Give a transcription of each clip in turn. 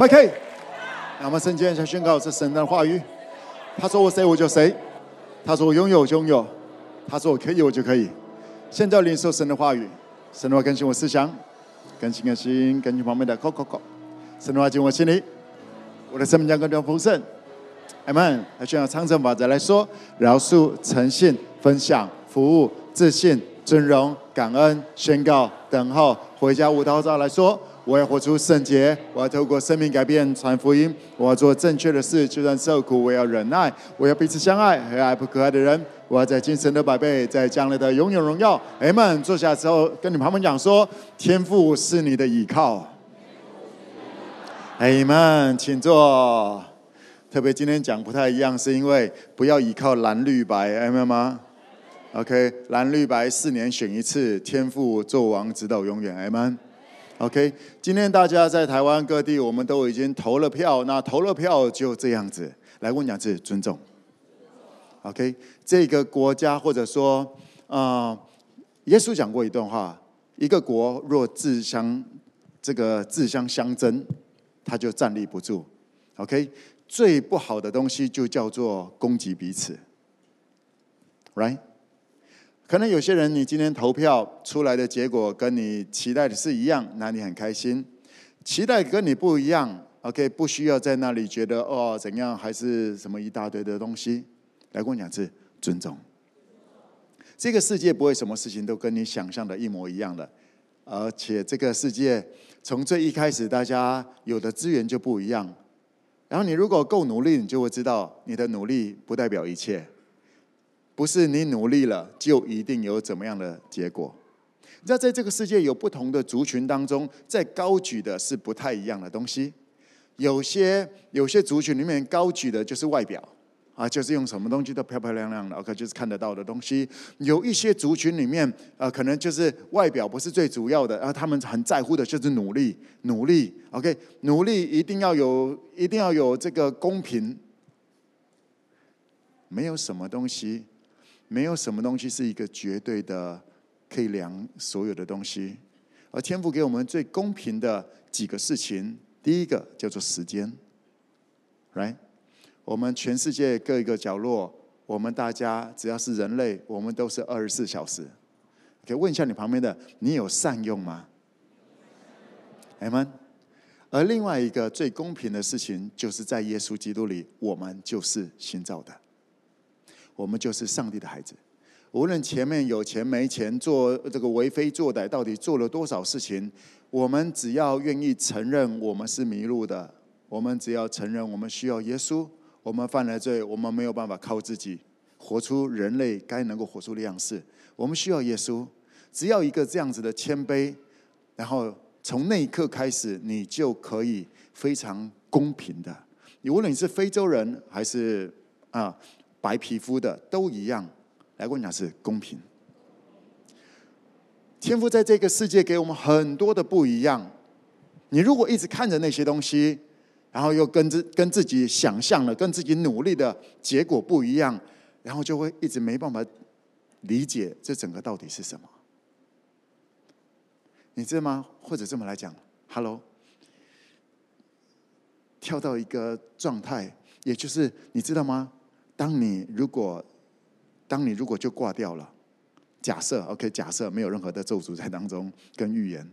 OK，那我们圣经先宣告这神的话语。他说我谁我就谁，他说我拥有就拥有，他说我可以我就可以。现在领受神的话语，神的话更新我思想，更新更新，更新旁边的 c o c o c o。神的话进我心里，我的生命将更加丰盛。阿门。来宣告长城法则来说：饶恕、诚信、分享、服务、自信、尊荣、感恩、宣告、等候、回家无祷告来说。我要活出圣洁，我要透过生命改变传福音，我要做正确的事，就算受苦，我要忍耐，我要彼此相爱，和爱不可爱的人，我要在今生的百倍，在将来的永远荣耀。阿们。坐下之后，跟你旁边讲说：天赋是你的依靠。阿们，请坐。特别今天讲不太一样，是因为不要依靠蓝绿白，阿们吗？OK，蓝绿白四年选一次，天赋做王直到永远，阿们。OK，今天大家在台湾各地，我们都已经投了票。那投了票就这样子，来问两次尊重。OK，这个国家或者说，啊、耶稣讲过一段话：一个国若自相这个自相相争，他就站立不住。OK，最不好的东西就叫做攻击彼此，Right？可能有些人，你今天投票出来的结果跟你期待的是一样，那你很开心；期待跟你不一样，OK，不需要在那里觉得哦怎样，还是什么一大堆的东西。来跟我讲是尊重。这个世界不会什么事情都跟你想象的一模一样的，而且这个世界从最一开始大家有的资源就不一样。然后你如果够努力，你就会知道你的努力不代表一切。不是你努力了就一定有怎么样的结果。你知道，在这个世界有不同的族群当中，在高举的是不太一样的东西。有些有些族群里面高举的就是外表啊，就是用什么东西都漂漂亮亮的，OK，就是看得到的东西。有一些族群里面，呃，可能就是外表不是最主要的，然后他们很在乎的就是努力，努力，OK，努力一定要有，一定要有这个公平。没有什么东西。没有什么东西是一个绝对的可以量所有的东西，而天赋给我们最公平的几个事情，第一个叫做时间，right？我们全世界各一个角落，我们大家只要是人类，我们都是二十四小时。可以问一下你旁边的，你有善用吗？阿门。而另外一个最公平的事情，就是在耶稣基督里，我们就是新造的。我们就是上帝的孩子，无论前面有钱没钱，做这个为非作歹，到底做了多少事情，我们只要愿意承认我们是迷路的，我们只要承认我们需要耶稣，我们犯了罪，我们没有办法靠自己活出人类该能够活出的样式，我们需要耶稣。只要一个这样子的谦卑，然后从那一刻开始，你就可以非常公平的，你无论你是非洲人还是啊。白皮肤的都一样，来跟我讲是公平。天赋在这个世界给我们很多的不一样，你如果一直看着那些东西，然后又跟自跟自己想象的、跟自己努力的结果不一样，然后就会一直没办法理解这整个到底是什么。你知道吗？或者这么来讲，Hello，跳到一个状态，也就是你知道吗？当你如果，当你如果就挂掉了，假设 OK，假设没有任何的咒诅在当中跟预言，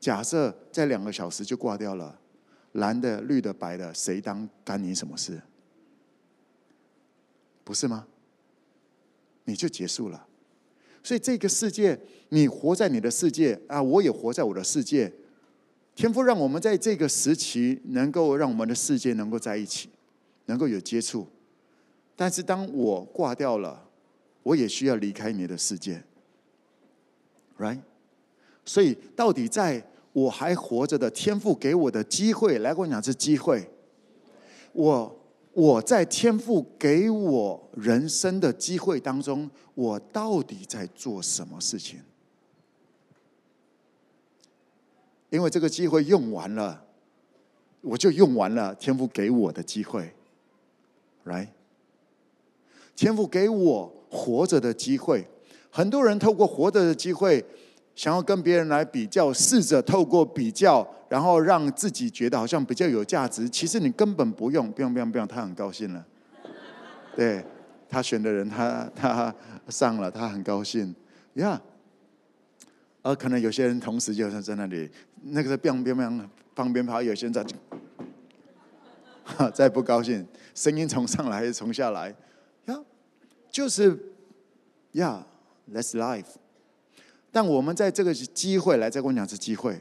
假设在两个小时就挂掉了，蓝的、绿的、白的，谁当干你什么事？不是吗？你就结束了。所以这个世界，你活在你的世界啊，我也活在我的世界。天父让我们在这个时期，能够让我们的世界能够在一起，能够有接触。但是当我挂掉了，我也需要离开你的世界，right？所以到底在我还活着的天赋给我的机会，来跟我讲是机会。我我在天赋给我人生的机会当中，我到底在做什么事情？因为这个机会用完了，我就用完了天赋给我的机会，right？天父给我活着的机会，很多人透过活着的机会，想要跟别人来比较，试着透过比较，然后让自己觉得好像比较有价值。其实你根本不用，不用，不用，不用。他很高兴了，对他选的人他，他上了，他很高兴呀。Yeah. 而可能有些人同时就是在那里，那个在边边边放鞭炮，有些人在哈，再不高兴，声音从上来还是从下来？就是呀，That's life。但我们在这个机会来，再跟我讲是机会，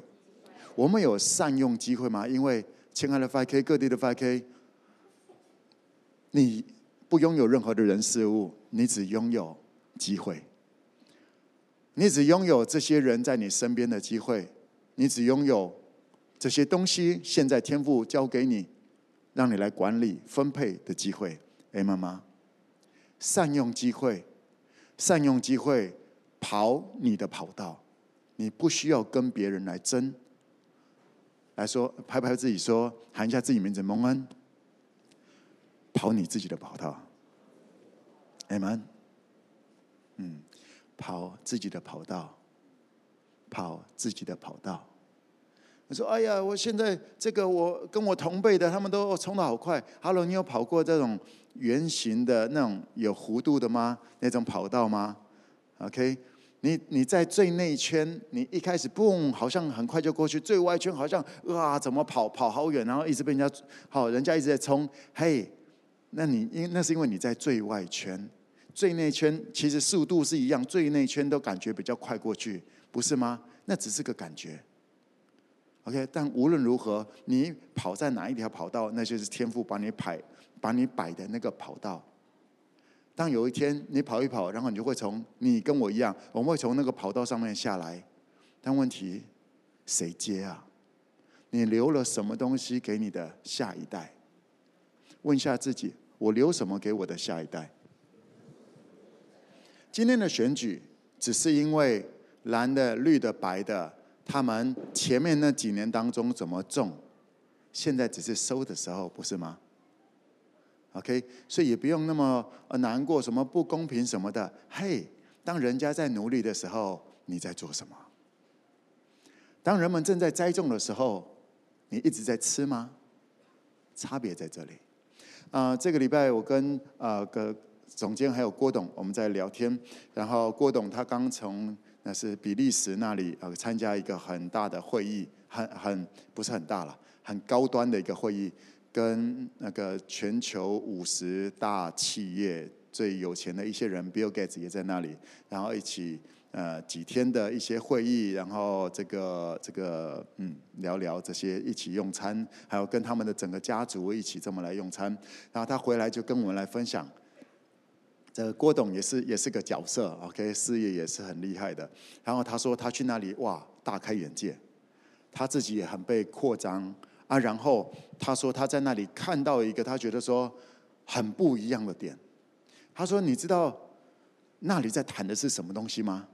我们有善用机会吗？因为亲爱的 5K，各地的 5K，你不拥有任何的人事物，你只拥有机会。你只拥有这些人在你身边的机会，你只拥有这些东西。现在天赋交给你，让你来管理分配的机会。哎，妈妈，善用机会，善用机会。跑你的跑道，你不需要跟别人来争。来说，拍拍自己说，喊一下自己名字，蒙恩。跑你自己的跑道，Amen。嗯，跑自己的跑道，跑自己的跑道。你说，哎呀，我现在这个我跟我同辈的，他们都冲得好快。哈喽你有跑过这种圆形的那种有弧度的吗？那种跑道吗？OK。你你在最内圈，你一开始嘣，好像很快就过去；最外圈好像哇，怎么跑跑好远，然后一直被人家好，人家一直在冲。嘿，那你因那是因为你在最外圈，最内圈其实速度是一样，最内圈都感觉比较快过去，不是吗？那只是个感觉。OK，但无论如何，你跑在哪一条跑道，那就是天赋把你摆把你摆的那个跑道。当有一天你跑一跑，然后你就会从你跟我一样，我们会从那个跑道上面下来。但问题谁接啊？你留了什么东西给你的下一代？问一下自己，我留什么给我的下一代？今天的选举只是因为蓝的、绿的、白的，他们前面那几年当中怎么种，现在只是收的时候，不是吗？OK，所以也不用那么呃难过，什么不公平什么的。嘿，当人家在努力的时候，你在做什么？当人们正在栽种的时候，你一直在吃吗？差别在这里。啊、呃，这个礼拜我跟呃个总监还有郭董我们在聊天，然后郭董他刚从那是比利时那里呃参加一个很大的会议，很很不是很大了，很高端的一个会议。跟那个全球五十大企业最有钱的一些人，Bill Gates 也在那里，然后一起呃几天的一些会议，然后这个这个嗯聊聊这些，一起用餐，还有跟他们的整个家族一起这么来用餐，然后他回来就跟我们来分享，这郭董也是也是个角色，OK，事业也是很厉害的，然后他说他去那里哇大开眼界，他自己也很被扩张。啊，然后他说他在那里看到一个他觉得说很不一样的点。他说：“你知道那里在谈的是什么东西吗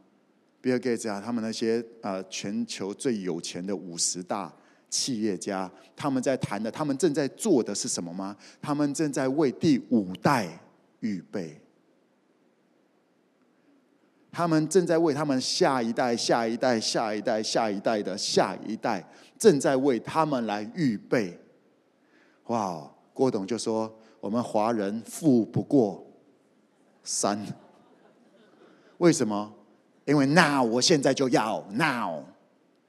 ？”Bill Gates 啊，他们那些啊全球最有钱的五十大企业家，他们在谈的，他们正在做的是什么吗？他们正在为第五代预备。他们正在为他们下一代、下一代、下一代、下一代的下一代。正在为他们来预备，哇！郭董就说：“我们华人富不过三，为什么？因为 now 我现在就要 now，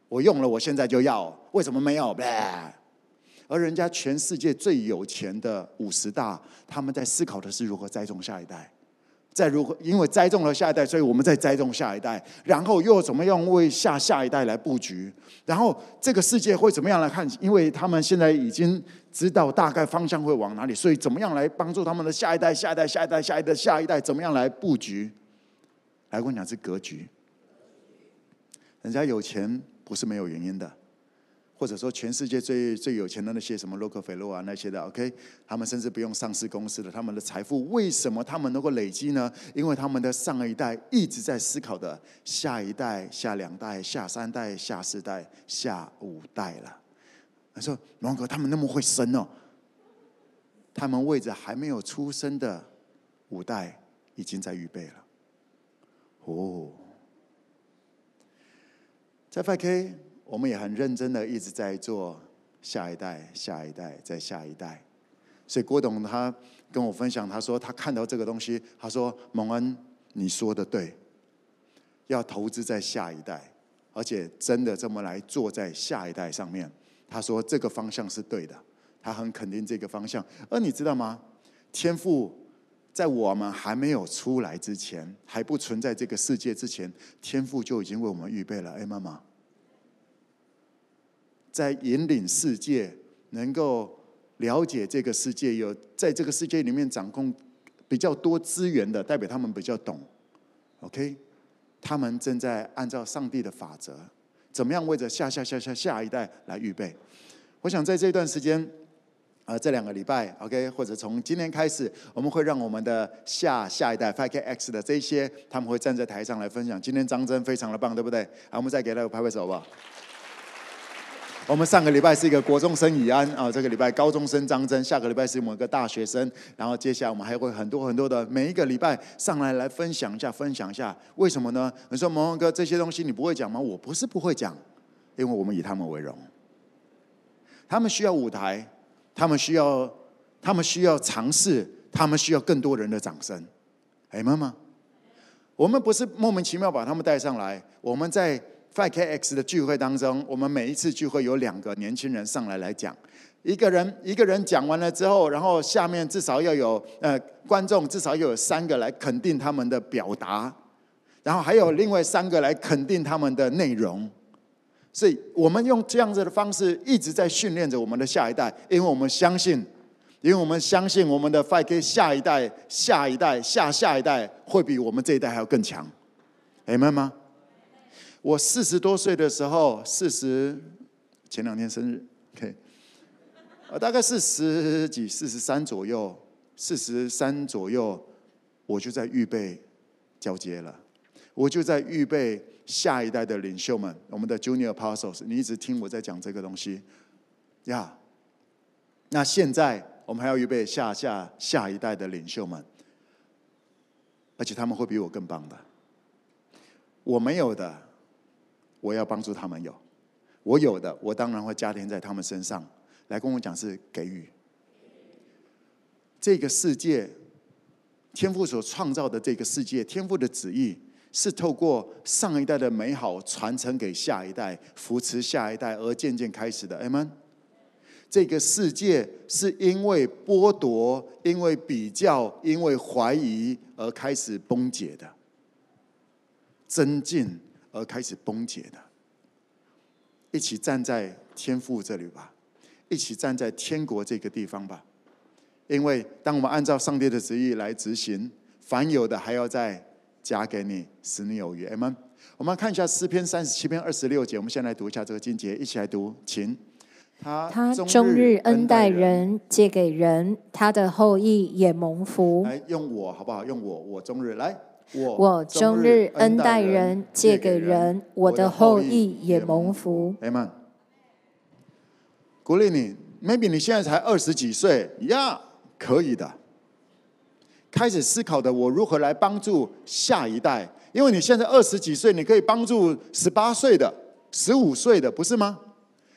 我用了我现在就要，为什么没有？而人家全世界最有钱的五十大，他们在思考的是如何栽种下一代。”再如何，因为栽种了下一代，所以我们再栽种下一代，然后又怎么样为下下一代来布局？然后这个世界会怎么样来看？因为他们现在已经知道大概方向会往哪里，所以怎么样来帮助他们的下一代、下一代、下一代、下一代、下一代？怎么样来布局？来，我讲是格局。人家有钱不是没有原因的。或者说，全世界最最有钱的那些什么洛克菲勒啊那些的，OK，他们甚至不用上市公司的，他们的财富为什么他们能够累积呢？因为他们的上一代一直在思考的下一代、下两代、下三代、下四代、下五代了。他说：“龙哥，他们那么会生哦，他们为着还没有出生的五代已经在预备了。”哦。在 5K，我们也很认真的一直在做下一代、下一代、再下一代。所以郭董他跟我分享，他说他看到这个东西，他说：“蒙恩，你说的对，要投资在下一代，而且真的这么来做在下一代上面。”他说这个方向是对的，他很肯定这个方向。而你知道吗？天赋在我们还没有出来之前，还不存在这个世界之前，天赋就已经为我们预备了。哎，妈妈，在引领世界能够。了解这个世界，有在这个世界里面掌控比较多资源的，代表他们比较懂。OK，他们正在按照上帝的法则，怎么样为着下下下下下一代来预备？我想在这段时间，啊、呃，这两个礼拜，OK，或者从今天开始，我们会让我们的下下一代 5KX 的这些，他们会站在台上来分享。今天张真非常的棒，对不对？好，我们再给他个拍拍手，好不好？我们上个礼拜是一个国中生以安啊，这个礼拜高中生张真，下个礼拜是某个大学生，然后接下来我们还会很多很多的每一个礼拜上来来分享一下，分享一下，为什么呢？你说蒙恩哥这些东西你不会讲吗？我不是不会讲，因为我们以他们为荣，他们需要舞台，他们需要，他们需要尝试，他们需要更多人的掌声。哎，妈妈，我们不是莫名其妙把他们带上来，我们在。FKX 的聚会当中，我们每一次聚会有两个年轻人上来来讲，一个人一个人讲完了之后，然后下面至少要有呃观众至少要有三个来肯定他们的表达，然后还有另外三个来肯定他们的内容，所以我们用这样子的方式一直在训练着我们的下一代，因为我们相信，因为我们相信我们的 FK 下一代、下一代、下下一代会比我们这一代还要更强，明白吗？我四十多岁的时候，四十前两天生日，OK，我大概四十几、四十三左右，四十三左右，我就在预备交接了，我就在预备下一代的领袖们，我们的 Junior Apostles，你一直听我在讲这个东西，呀，那现在我们还要预备下下下一代的领袖们，而且他们会比我更棒的，我没有的。我要帮助他们有，我有的，我当然会加添在他们身上，来跟我讲是给予。这个世界，天父所创造的这个世界，天父的旨意是透过上一代的美好传承给下一代，扶持下一代而渐渐开始的。阿门。这个世界是因为剥夺、因为比较、因为怀疑而开始崩解的，增进。而开始崩解的，一起站在天父这里吧，一起站在天国这个地方吧。因为当我们按照上帝的旨意来执行，凡有的还要再加给你，使你有余。阿们。我们看一下诗篇三十七篇二十六节，我们先来读一下这个经节，一起来读，请。他他终日恩待人，借给人，他的后裔也蒙福。来用我好不好？用我，我终日来。我终日恩待人，借给人，我的后裔也蒙福。阿门。鼓励你，maybe 你现在才二十几岁，呀、yeah，可以的。开始思考的，我如何来帮助下一代？因为你现在二十几岁，你可以帮助十八岁的、十五岁的，不是吗？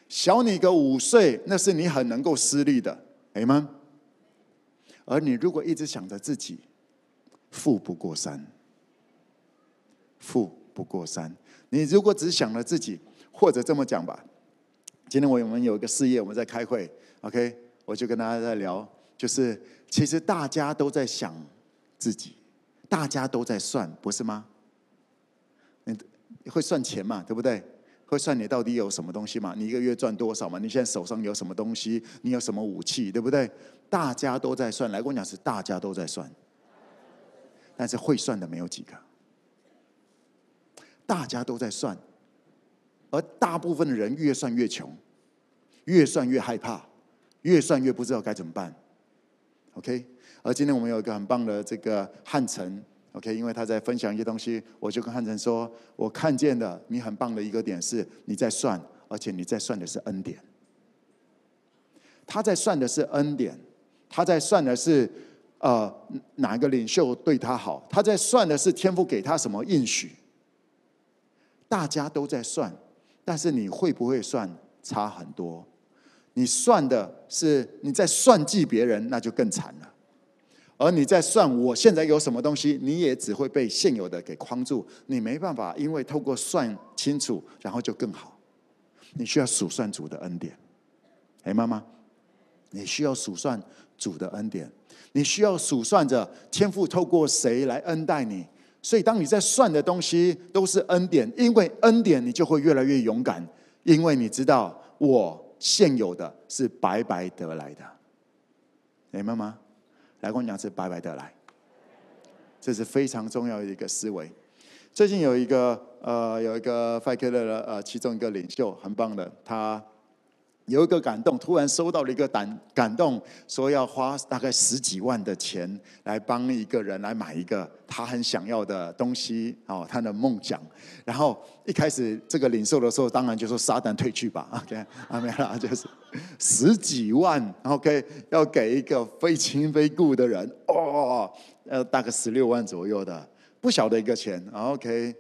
小你个五岁，那是你很能够施力的，阿门。而你如果一直想着自己，富不过三。富不过三。你如果只想了自己，或者这么讲吧，今天我们有一个事业，我们在开会，OK，我就跟大家在聊，就是其实大家都在想自己，大家都在算，不是吗？你会算钱嘛，对不对？会算你到底有什么东西嘛？你一个月赚多少嘛？你现在手上有什么东西？你有什么武器，对不对？大家都在算，来跟我讲是大家都在算，但是会算的没有几个。大家都在算，而大部分的人越算越穷，越算越害怕，越算越不知道该怎么办。OK，而今天我们有一个很棒的这个汉城，OK，因为他在分享一些东西，我就跟汉城说，我看见的你很棒的一个点是你在算，而且你在算的是恩典。他在算的是恩典，他在算的是呃哪个领袖对他好，他在算的是天父给他什么应许。大家都在算，但是你会不会算差很多？你算的是你在算计别人，那就更惨了。而你在算我现在有什么东西，你也只会被现有的给框住，你没办法，因为透过算清楚，然后就更好。你需要数算主的恩典，哎，妈妈，你需要数算主的恩典，你需要数算着天父透过谁来恩待你。所以，当你在算的东西都是恩典，因为恩典，你就会越来越勇敢，因为你知道我现有的是白白得来的。明白吗？来跟我讲是白白得来，这是非常重要的一个思维。最近有一个呃，有一个 FK 的呃，其中一个领袖很棒的，他。有一个感动，突然收到了一个感感动，说要花大概十几万的钱来帮一个人来买一个他很想要的东西哦，他的梦想。然后一开始这个领受的时候，当然就说撒旦退去吧，OK，啊没了，就是十几万，OK，要给一个非亲非故的人，哦，呃，大概十六万左右的，不小的一个钱，OK，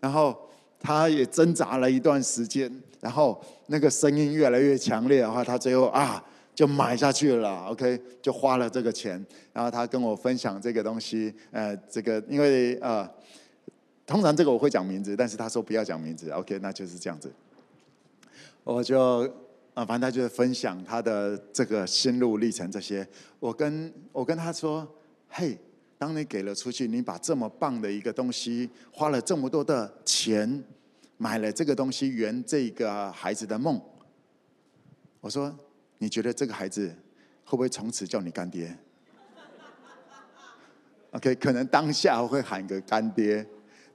然后他也挣扎了一段时间。然后那个声音越来越强烈的话，他最后啊就买下去了，OK，就花了这个钱。然后他跟我分享这个东西，呃，这个因为呃，通常这个我会讲名字，但是他说不要讲名字，OK，那就是这样子。我就啊，反正他就是分享他的这个心路历程这些。我跟我跟他说，嘿，当你给了出去，你把这么棒的一个东西，花了这么多的钱。买了这个东西圆这个孩子的梦。我说，你觉得这个孩子会不会从此叫你干爹？OK，可能当下会喊个干爹，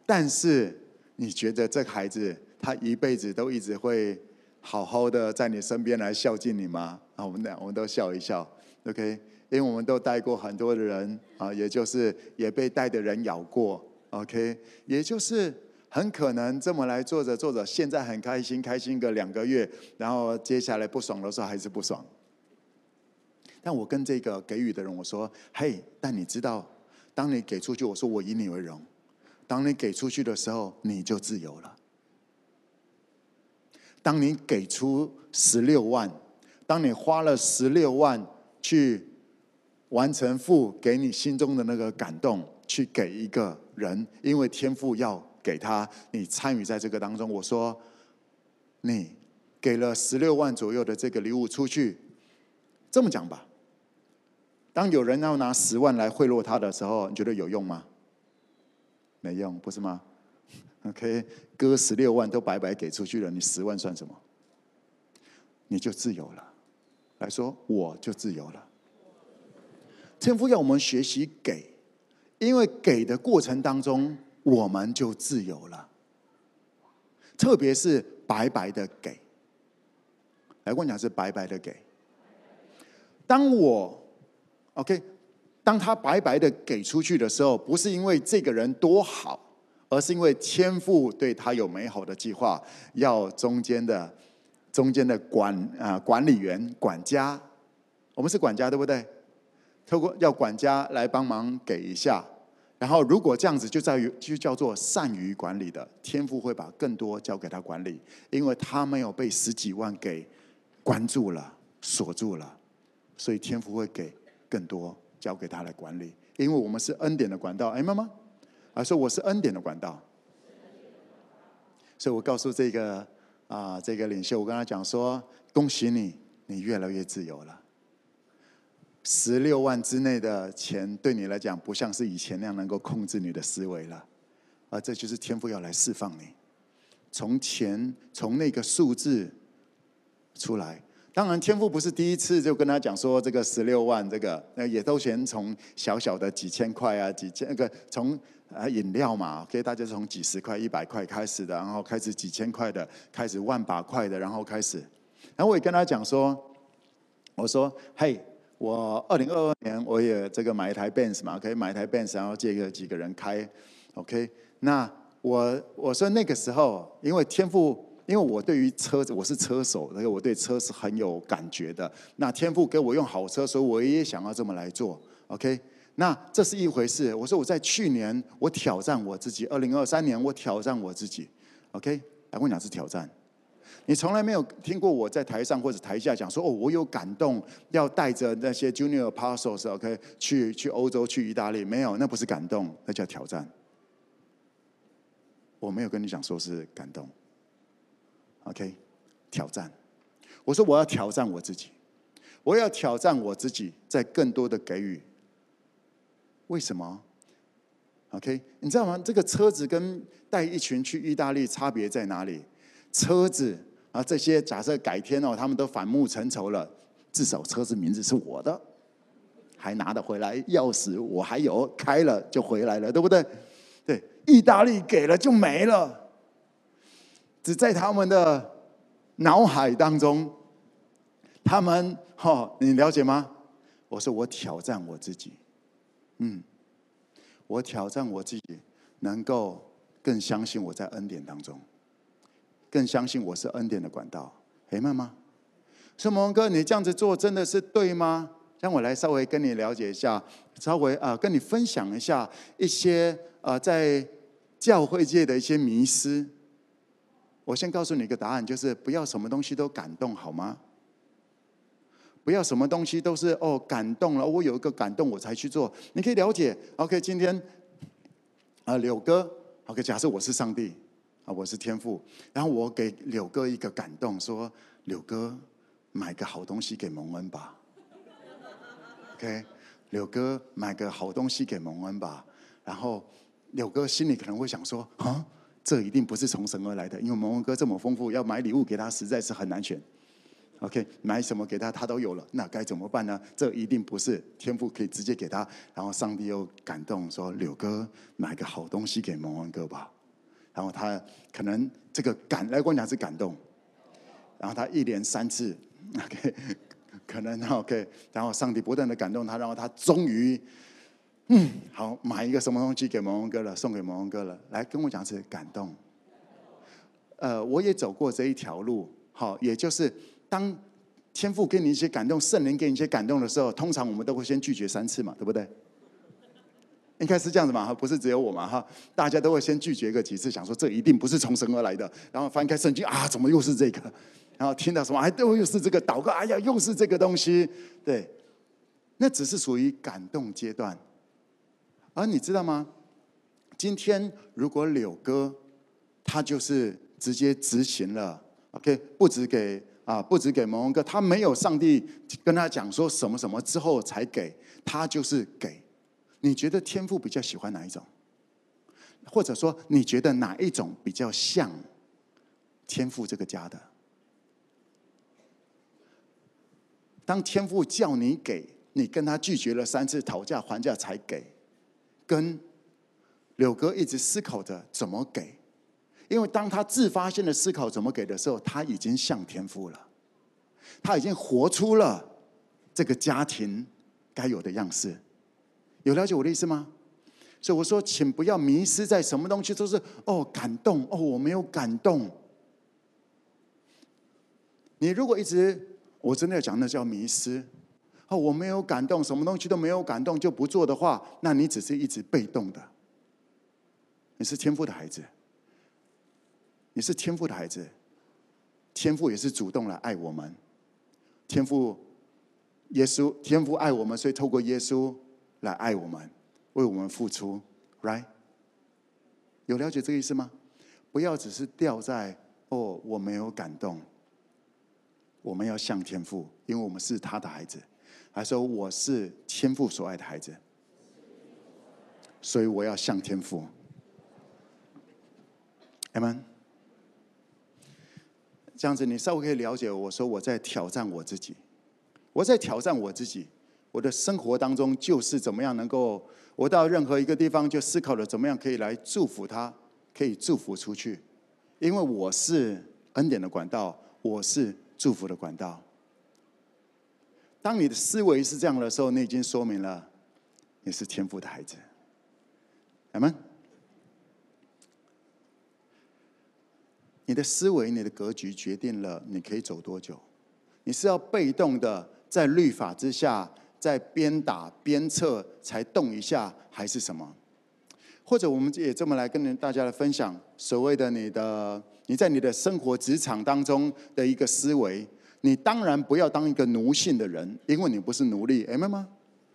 但是你觉得这个孩子他一辈子都一直会好好的在你身边来孝敬你吗？啊，我们俩我们都笑一笑，OK，因为我们都带过很多的人啊，也就是也被带的人咬过，OK，也就是。很可能这么来做着做着，现在很开心，开心个两个月，然后接下来不爽的时候还是不爽。但我跟这个给予的人我说：“嘿，但你知道，当你给出去，我说我以你为荣。当你给出去的时候，你就自由了。当你给出十六万，当你花了十六万去完成父给你心中的那个感动，去给一个人，因为天父要。”给他，你参与在这个当中。我说，你给了十六万左右的这个礼物出去，这么讲吧，当有人要拿十万来贿赂他的时候，你觉得有用吗？没用，不是吗？OK，哥十六万都白白给出去了，你十万算什么？你就自由了。来说，我就自由了。天父要我们学习给，因为给的过程当中。我们就自由了，特别是白白的给。来，我讲是白白的给。当我 OK，当他白白的给出去的时候，不是因为这个人多好，而是因为天父对他有美好的计划，要中间的中间的管啊管理员管家，我们是管家对不对？透过要管家来帮忙给一下。然后，如果这样子，就在于就叫做善于管理的天赋会把更多交给他管理，因为他没有被十几万给关注了、锁住了，所以天赋会给更多交给他来管理。因为我们是恩典的管道，哎，妈妈，啊，说我是恩典的管道，所以我告诉这个啊这个领袖，我跟他讲说，恭喜你，你越来越自由了。十六万之内的钱对你来讲，不像是以前那样能够控制你的思维了，而这就是天父要来释放你，从钱从那个数字出来。当然，天父不是第一次就跟他讲说这个十六万，这个那也都先从小小的几千块啊，几千那个从啊饮料嘛，给大家从几十块、一百块开始的，然后开始几千块的，开始万把块的，然后开始。然后我也跟他讲说，我说，嘿。我二零二二年我也这个买一台 Benz 嘛，可以买一台 Benz，然后借给几个人开，OK。那我我说那个时候，因为天赋，因为我对于车子我是车手，那个我对车是很有感觉的。那天赋给我用好车，所以我也想要这么来做，OK。那这是一回事。我说我在去年我挑战我自己，二零二三年我挑战我自己，OK。来，我讲是挑战。你从来没有听过我在台上或者台下讲说哦，我有感动，要带着那些 Junior Apostles，OK，去去欧洲，去意大利，没有，那不是感动，那叫挑战。我没有跟你讲说是感动，OK，挑战。我说我要挑战我自己，我要挑战我自己，在更多的给予。为什么？OK，你知道吗？这个车子跟带一群去意大利差别在哪里？车子啊，这些假设改天哦，他们都反目成仇了，至少车子名字是我的，还拿得回来，钥匙我还有，开了就回来了，对不对？对，意大利给了就没了，只在他们的脑海当中，他们哈、你了解吗？我说我挑战我自己。嗯，我挑战我自己，能够更相信我在恩典当中，更相信我是恩典的管道，明白吗？所以蒙哥，你这样子做真的是对吗？让我来稍微跟你了解一下，稍微啊、跟你分享一下一些啊、呃、在教会界的一些迷思。我先告诉你一个答案，就是不要什么东西都感动，好吗？不要什么东西都是哦感动了，我有一个感动我才去做。你可以了解，OK？今天啊，柳哥，OK？假设我是上帝啊，我是天父，然后我给柳哥一个感动，说柳哥买个好东西给蒙恩吧，OK？柳哥买个好东西给蒙恩吧，然后柳哥心里可能会想说啊，这一定不是从神而来的，因为蒙恩哥这么丰富，要买礼物给他实在是很难选。OK，买什么给他，他都有了，那该怎么办呢？这一定不是天赋可以直接给他。然后上帝又感动说：“柳哥，买个好东西给蒙恩哥吧。”然后他可能这个感来跟我讲是感动，然后他一连三次，OK，可能 OK，然后上帝不断的感动他，然后他终于，嗯，好买一个什么东西给蒙恩哥了，送给蒙恩哥了。来跟我讲是感动。呃，我也走过这一条路，好，也就是。当天父给你一些感动，圣灵给你一些感动的时候，通常我们都会先拒绝三次嘛，对不对？应该是这样子嘛，哈，不是只有我嘛，哈，大家都会先拒绝个几次，想说这一定不是从神而来的。然后翻开圣经啊，怎么又是这个？然后听到什么，哎，都又是这个祷告，哎呀，又是这个东西。对，那只是属于感动阶段。而你知道吗？今天如果柳哥他就是直接执行了，OK，不止给。啊，不止给蒙哥，他没有上帝跟他讲说什么什么之后才给，他就是给。你觉得天父比较喜欢哪一种？或者说，你觉得哪一种比较像天父这个家的？当天父叫你给，你跟他拒绝了三次，讨价还价才给，跟柳哥一直思考着怎么给。因为当他自发性的思考怎么给的时候，他已经像天父了，他已经活出了这个家庭该有的样式。有了解我的意思吗？所以我说，请不要迷失在什么东西都是哦感动哦，我没有感动。你如果一直我真的要讲，那叫迷失哦，我没有感动，什么东西都没有感动就不做的话，那你只是一直被动的。你是天赋的孩子。你是天赋的孩子，天赋也是主动来爱我们。天赋，耶稣，天父爱我们，所以透过耶稣来爱我们，为我们付出，right？有了解这个意思吗？不要只是掉在哦，我没有感动。我们要像天父，因为我们是他的孩子。还说我是天父所爱的孩子，所以我要像天父。Amen。这样子，你稍微可以了解我说我在挑战我自己，我在挑战我自己。我的生活当中就是怎么样能够，我到任何一个地方就思考了怎么样可以来祝福他，可以祝福出去，因为我是恩典的管道，我是祝福的管道。当你的思维是这样的时候，你已经说明了你是天赋的孩子，阿门。你的思维、你的格局决定了你可以走多久。你是要被动的在律法之下，在鞭打鞭策才动一下，还是什么？或者我们也这么来跟大家来分享所谓的你的你在你的生活职场当中的一个思维，你当然不要当一个奴性的人，因为你不是奴隶，明白吗？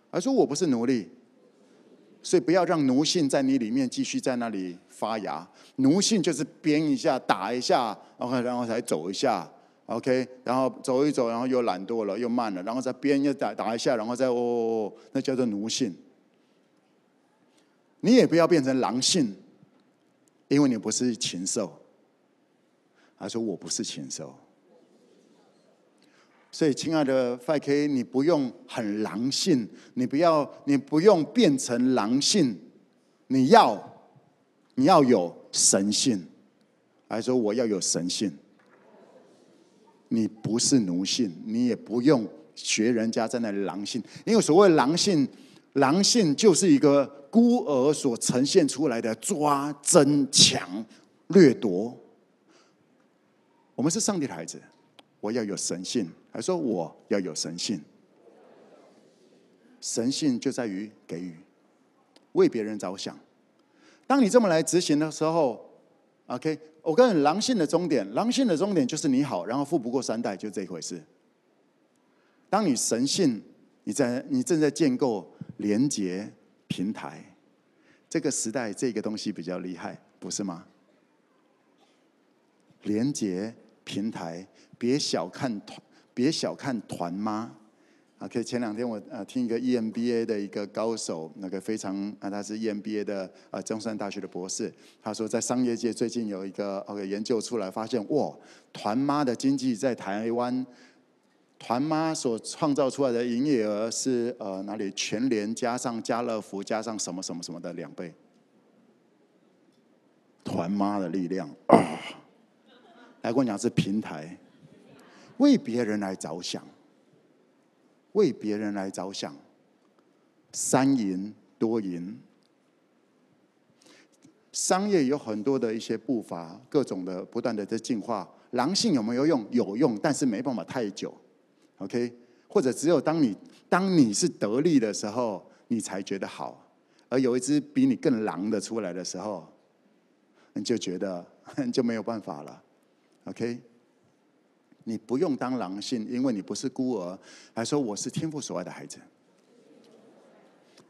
而说我不是奴隶，所以不要让奴性在你里面继续在那里发芽。奴性就是鞭一下、打一下，OK，然后才走一下，OK，然后走一走，然后又懒惰了，又慢了，然后再鞭又打打一下，然后再哦，哦，哦，那叫做奴性。你也不要变成狼性，因为你不是禽兽。他说我不是禽兽，所以亲爱的 FK，你不用很狼性，你不要，你不用变成狼性，你要，你要有神性。还说我要有神性，你不是奴性，你也不用学人家在那里狼性，因为所谓狼性，狼性就是一个孤儿所呈现出来的抓、争、抢、掠夺。我们是上帝的孩子，我要有神性，还说我要有神性。神性就在于给予，为别人着想。当你这么来执行的时候，OK，我告诉你，狼性的终点，狼性的终点就是你好，然后富不过三代，就这一回事。当你神性，你在你正在建构连结平台，这个时代这个东西比较厉害，不是吗？连结。平台，别小看团，别小看团妈。OK，前两天我呃听一个 EMBA 的一个高手，那个非常啊，他是 EMBA 的呃中山大学的博士，他说在商业界最近有一个 OK 研究出来，发现哇，团妈的经济在台湾，团妈所创造出来的营业额是呃哪里全联加上家乐福加上什么什么什么的两倍，团妈的力量啊！来跟我讲是平台，为别人来着想，为别人来着想，三赢多赢。商业有很多的一些步伐，各种的不断的在进化。狼性有没有用？有用，但是没办法太久。OK，或者只有当你当你是得力的时候，你才觉得好。而有一只比你更狼的出来的时候，你就觉得你 就没有办法了。OK，你不用当狼性，因为你不是孤儿。还说我是天父所爱的孩子。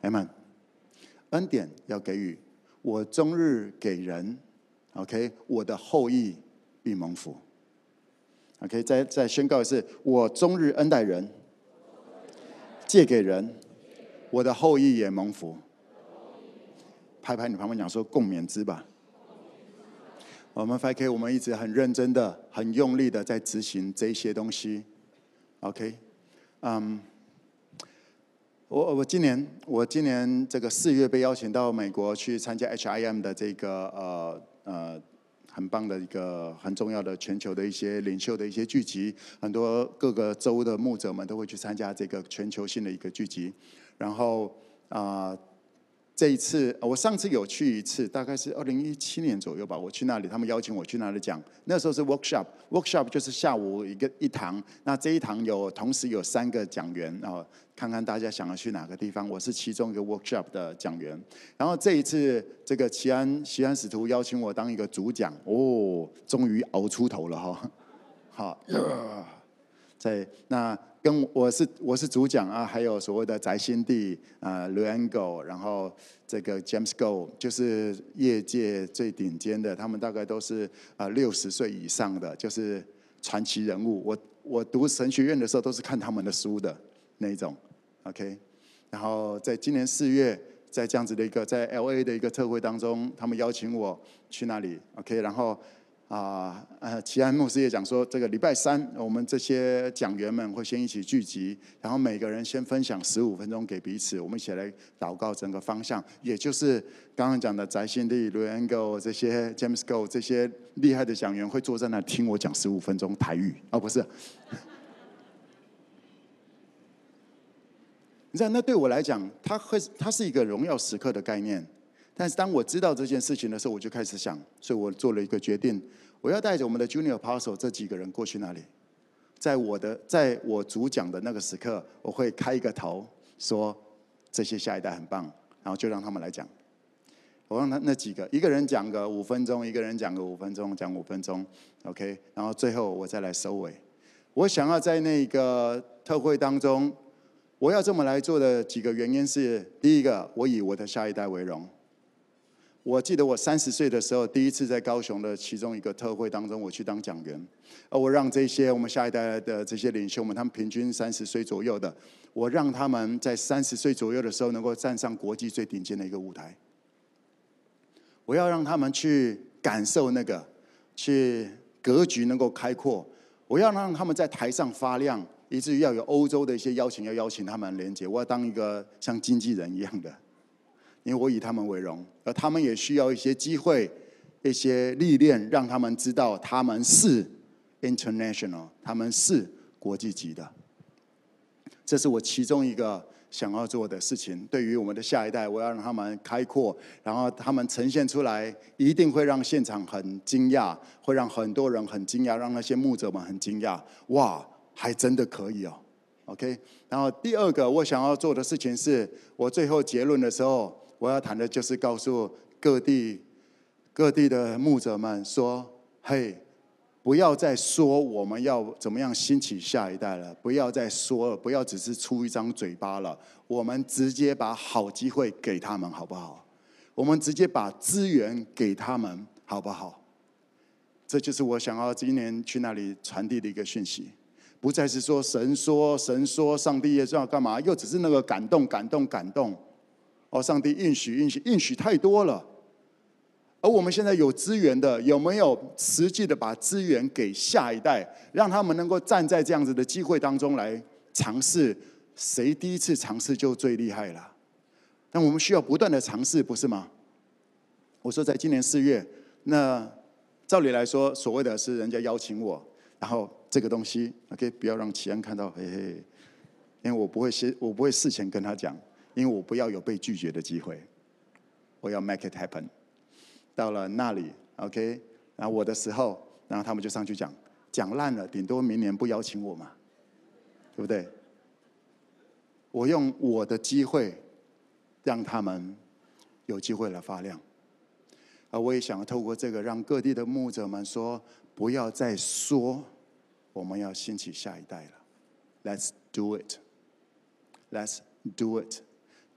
Amen。恩典要给予，我终日给人。OK，我的后裔必蒙福。OK，再再宣告一次，我终日恩待人，借给人，我的后裔也蒙福。拍拍你旁边讲说共勉之吧。我们 5K，我们一直很认真的、很用力的在执行这些东西。OK，嗯、我我今年我今年这个四月被邀请到美国去参加 HIM 的这个呃呃很棒的一个很重要的全球的一些领袖的一些聚集，很多各个州的牧者们都会去参加这个全球性的一个聚集，然后啊。这一次，我上次有去一次，大概是二零一七年左右吧。我去那里，他们邀请我去那里讲。那时候是 workshop，workshop 就是下午一个一堂。那这一堂有同时有三个讲员，然后看看大家想要去哪个地方。我是其中一个 workshop 的讲员。然后这一次，这个奇安奇安使徒邀请我当一个主讲。哦，终于熬出头了哈。好，在那。跟我是我是主讲啊，还有所谓的翟新弟啊，Luango，然后这个 James Go，就是业界最顶尖的，他们大概都是啊六十岁以上的，就是传奇人物。我我读神学院的时候都是看他们的书的那一种，OK。然后在今年四月，在这样子的一个在 LA 的一个特会当中，他们邀请我去那里，OK，然后。啊，呃，齐安牧师也讲说，这个礼拜三我们这些讲员们会先一起聚集，然后每个人先分享十五分钟给彼此，我们一起来祷告整个方向，也就是刚刚讲的翟新立、Louis Engle 这些 James Go 这些厉害的讲员会坐在那听我讲十五分钟台语，哦，不是，你知道那对我来讲，它会它是一个荣耀时刻的概念。但是当我知道这件事情的时候，我就开始想，所以我做了一个决定，我要带着我们的 Junior Apostle 这几个人过去那里，在我的在我主讲的那个时刻，我会开一个头，说这些下一代很棒，然后就让他们来讲。我让他那几个，一个人讲个五分钟，一个人讲个五分钟，讲五分钟，OK，然后最后我再来收尾。我想要在那个特会当中，我要这么来做的几个原因是：第一个，我以我的下一代为荣。我记得我三十岁的时候，第一次在高雄的其中一个特会当中，我去当讲员，而我让这些我们下一代的这些领袖们，他们平均三十岁左右的，我让他们在三十岁左右的时候，能够站上国际最顶尖的一个舞台。我要让他们去感受那个，去格局能够开阔。我要让他们在台上发亮，以至于要有欧洲的一些邀请，要邀请他们连接。我要当一个像经纪人一样的。因为我以他们为荣，而他们也需要一些机会、一些历练，让他们知道他们是 international，他们是国际级的。这是我其中一个想要做的事情。对于我们的下一代，我要让他们开阔，然后他们呈现出来，一定会让现场很惊讶，会让很多人很惊讶，让那些牧者们很惊讶。哇，还真的可以哦，OK。然后第二个我想要做的事情是，我最后结论的时候。我要谈的就是告诉各地各地的牧者们说：“嘿，不要再说我们要怎么样兴起下一代了，不要再说了，不要只是出一张嘴巴了。我们直接把好机会给他们，好不好？我们直接把资源给他们，好不好？这就是我想要今年去那里传递的一个讯息，不再是说神说神说，上帝也知道干嘛，又只是那个感动感动感动。”哦，上帝应许应许应许太多了，而我们现在有资源的，有没有实际的把资源给下一代，让他们能够站在这样子的机会当中来尝试？谁第一次尝试就最厉害了？但我们需要不断的尝试，不是吗？我说，在今年四月，那照理来说，所谓的是人家邀请我，然后这个东西，OK，不要让齐安看到，嘿嘿，因为我不会先，我不会事前跟他讲。因为我不要有被拒绝的机会，我要 make it happen。到了那里，OK，然后我的时候，然后他们就上去讲，讲烂了，顶多明年不邀请我嘛，对不对？我用我的机会，让他们有机会来发亮。而我也想要透过这个，让各地的牧者们说，不要再说我们要兴起下一代了，Let's do it，Let's do it。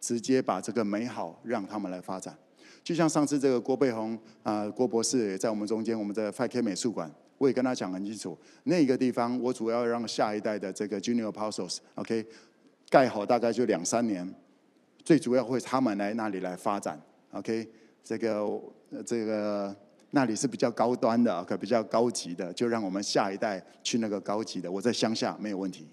直接把这个美好让他们来发展，就像上次这个郭背红啊、郭博士也在我们中间，我们的 5K 美术馆，我也跟他讲很清楚，那个地方我主要让下一代的这个 Junior Apostles，OK，、盖好大概就两三年，最主要会他们来那里来发展，OK，这个这个那里是比较高端的，OK，比较高级的，就让我们下一代去那个高级的，我在乡下没有问题。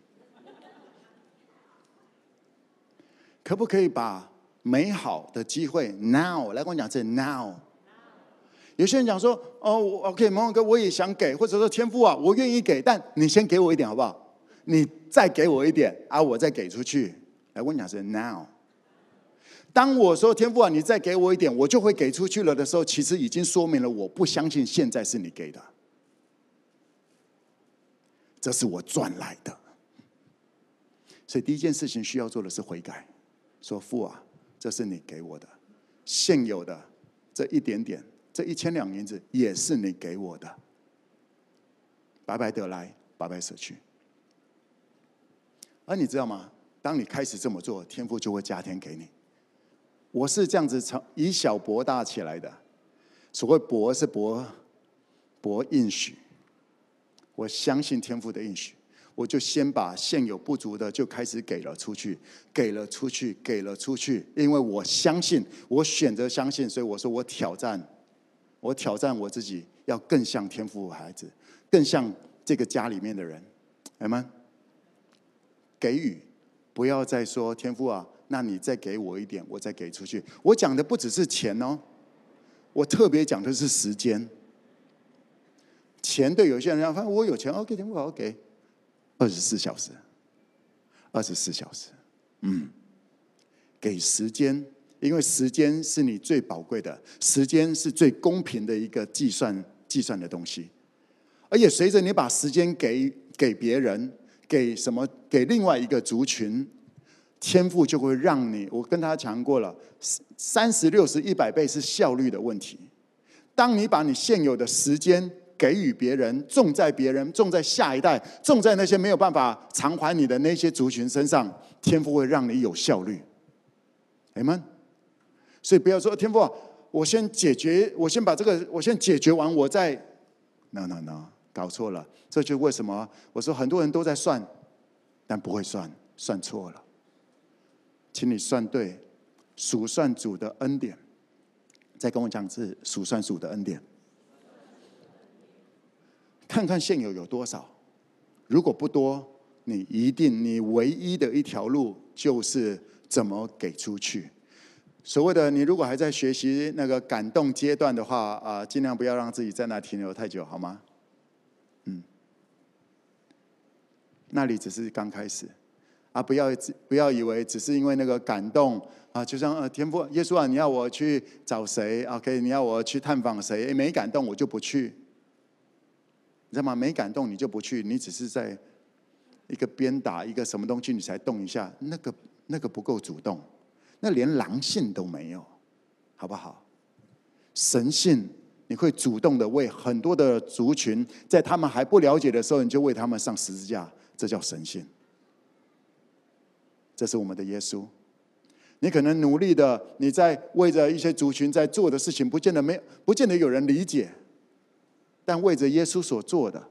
可不可以把美好的机会 now 来跟我讲这 now？有些人讲说哦，OK，蒙哥我也想给，或者说天父啊，我愿意给，但你先给我一点好不好？你再给我一点啊，我再给出去。来，跟你讲是 now。当我说天父啊，你再给我一点，我就会给出去了的时候，其实已经说明了我不相信现在是你给的，这是我赚来的。所以第一件事情需要做的是悔改。说父啊，这是你给我的，现有的这一点点，这一千两银子也是你给我的，白白得来，白白舍去。而你知道吗？当你开始这么做，天父就会加添给你。我是这样子从以小博大起来的，所谓博是博博应许，我相信天父的应许。我就先把现有不足的就开始给了出去，给了出去，给了出去，因为我相信，我选择相信，所以我说我挑战，我挑战我自己，要更像天父的孩子，更像这个家里面的人，好吗？给予，不要再说天父啊，那你再给我一点，我再给出去。我讲的不只是钱哦，我特别讲的是时间。钱对有些人来讲，反正我有钱，OK，天父好给。二十四小时，二十四小时，嗯，给时间，因为时间是你最宝贵的，时间是最公平的一个计算计算的东西，而且随着你把时间给给别人，给什么，给另外一个族群，天赋就会让你。我跟他讲过了，三十六十一百倍是效率的问题。当你把你现有的时间给予别人，种在别人，种在下一代，种在那些没有办法偿还你的那些族群身上，天赋会让你有效率。，Amen。所以不要说天赋，我先解决，我先把这个，我先解决完，我再。No no no，搞错了。这就是为什么我说很多人都在算，但不会算，算错了。请你算对，数算主的恩典。再跟我讲是数算主的恩典，看看现有有多少。如果不多，你一定你唯一的一条路就是怎么给出去。所谓的你如果还在学习那个感动阶段的话啊，尽量不要让自己在那停留太久，好吗？嗯，那里只是刚开始啊，不要不要以为只是因为那个感动。啊，就像呃，天父耶稣啊，你要我去找谁？OK，你要我去探访谁？没感动，我就不去。你知道吗？没感动，你就不去，你只是在一个鞭打一个什么东西，你才动一下，那个那个不够主动，那连狼性都没有，好不好？神性，你会主动的为很多的族群，在他们还不了解的时候，你就为他们上十字架，这叫神性。这是我们的耶稣。你可能努力的，你在为着一些族群在做的事情，不见得没，不见得有人理解。但为着耶稣所做的，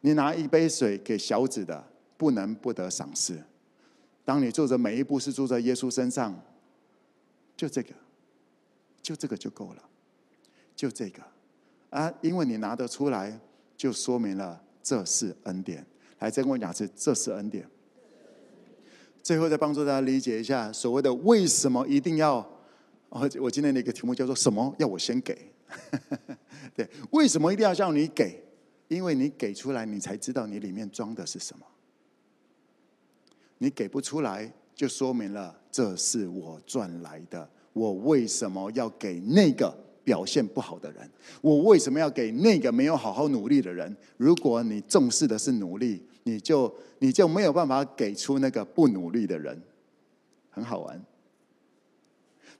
你拿一杯水给小子的，不能不得赏识。当你做着每一步是做在耶稣身上，就这个，就这个就够了，就这个啊，因为你拿得出来，就说明了这是恩典。来，再跟我讲是这是恩典。最后再帮助大家理解一下所谓的为什么一定要，我我今天的一个题目叫做什么要我先给？对，为什么一定要叫你给？因为你给出来，你才知道你里面装的是什么。你给不出来，就说明了这是我赚来的。我为什么要给那个表现不好的人？我为什么要给那个没有好好努力的人？如果你重视的是努力。你就你就没有办法给出那个不努力的人，很好玩。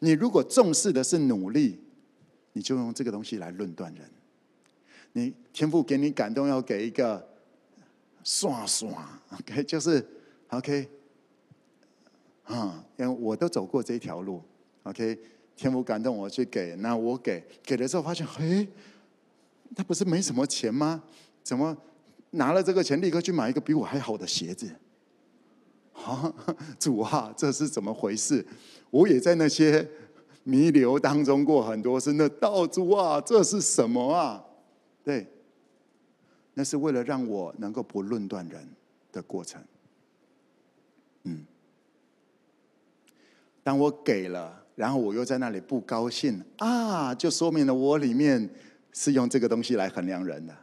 你如果重视的是努力，你就用这个东西来论断人。你天父给你感动，要给一个刷刷，OK，就是 OK，啊，因为我都走过这条路，OK，天父感动我去给，那我给给了之后发现，嘿，他不是没什么钱吗？怎么？拿了这个钱，立刻去买一个比我还好的鞋子。啊，主啊，这是怎么回事？我也在那些弥留当中过很多次。那道主啊，这是什么啊？对，那是为了让我能够不论断人的过程。嗯，当我给了，然后我又在那里不高兴啊，就说明了我里面是用这个东西来衡量人的。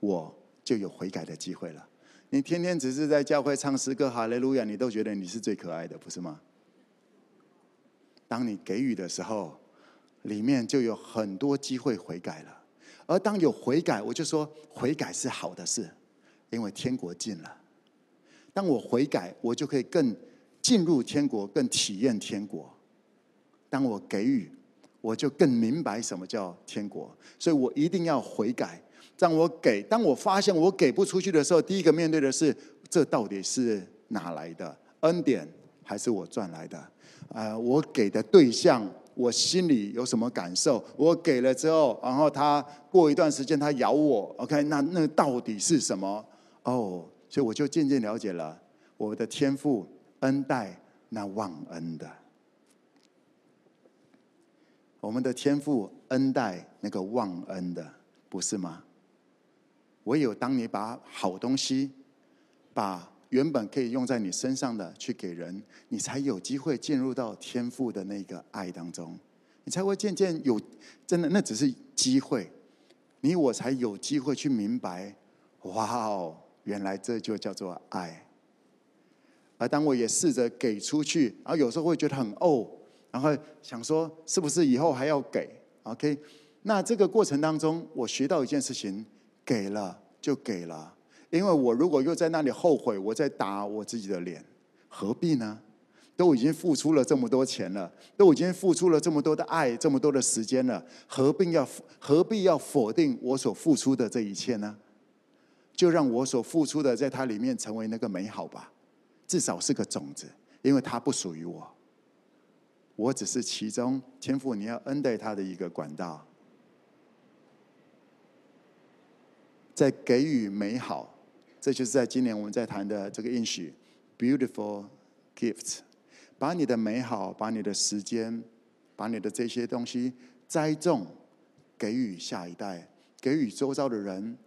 我就有悔改的机会了。你天天只是在教会唱诗歌，哈利路亚，你都觉得你是最可爱的，不是吗？当你给予的时候，里面就有很多机会悔改了。而当有悔改，我就说悔改是好的事，因为天国近了。当我悔改，我就可以更进入天国，更体验天国。当我给予，我就更明白什么叫天国。所以我一定要悔改。让我给，当我发现我给不出去的时候，第一个面对的是，这到底是哪来的恩典，还是我赚来的？呃，我给的对象，我心里有什么感受？我给了之后，然后他过一段时间他咬我，OK，那那到底是什么？哦、所以我就渐渐了解了我的天赋恩待那忘恩的，我们的天赋恩待那个忘恩的，不是吗？唯有当你把好东西，把原本可以用在你身上的去给人，你才有机会进入到天赋的那个爱当中，你才会渐渐有真的，那只是机会，你我才有机会去明白，哇哦，原来这就叫做爱。而当我也试着给出去，然后有时候会觉得很哦，然后想说是不是以后还要给？OK，那这个过程当中，我学到一件事情。给了就给了，因为我如果又在那里后悔，我在打我自己的脸，何必呢？都已经付出了这么多钱了，都已经付出了这么多的爱，这么多的时间了，何必要何必要否定我所付出的这一切呢？就让我所付出的在它里面成为那个美好吧，至少是个种子，因为它不属于我，我只是其中天父你要恩待他的一个管道，在给予美好，这就是在今年我们在谈的这个应许，beautiful gifts。把你的美好，把你的时间，把你的这些东西栽种，给予下一代，给予周遭的人。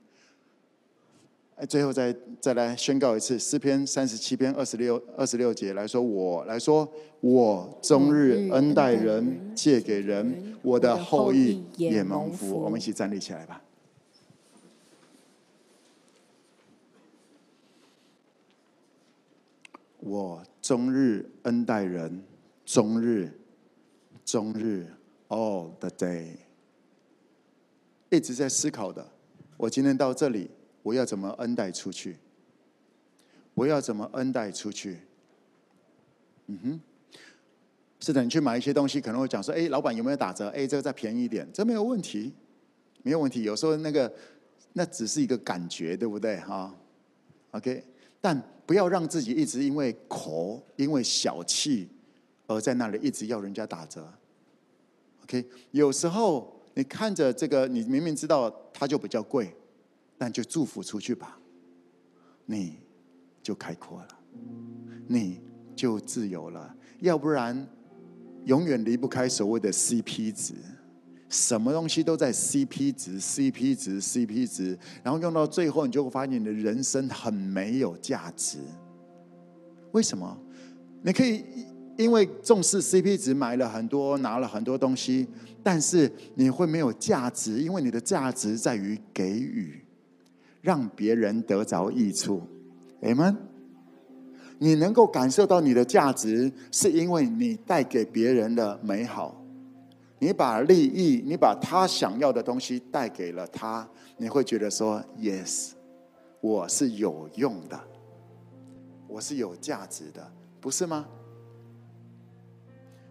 最后再再来宣告一次诗篇三十七篇二十六二十六节来说，我来说，我终日恩待人，借给人，我的后裔也蒙福。我们一起站立起来吧。我终日恩待人，终日，终日，all the day，一直在思考的。我今天到这里，我要怎么恩待出去？我要怎么恩待出去？嗯哼，是的，你去买一些东西，可能会讲说：“哎，老板有没有打折？哎，这个再便宜一点。”这没有问题，没有问题。有时候那个那只是一个感觉，对不对？哈，OK。但不要让自己一直因为口、因为小气，而在那里一直要人家打折。OK，有时候你看着这个，你明明知道它就比较贵，但就祝福出去吧，你就开阔了，你就自由了。要不然，永远离不开所谓的 CP 值。什么东西都在 CP 值、CP 值、CP 值，然后用到最后，你就会发现你的人生很没有价值。为什么？你可以因为重视 CP 值买了很多、拿了很多东西，但是你会没有价值，因为你的价值在于给予，让别人得着益处。Amen。你能够感受到你的价值，是因为你带给别人的美好。你把利益，你把他想要的东西带给了他，你会觉得说：“Yes，我是有用的，我是有价值的，不是吗？”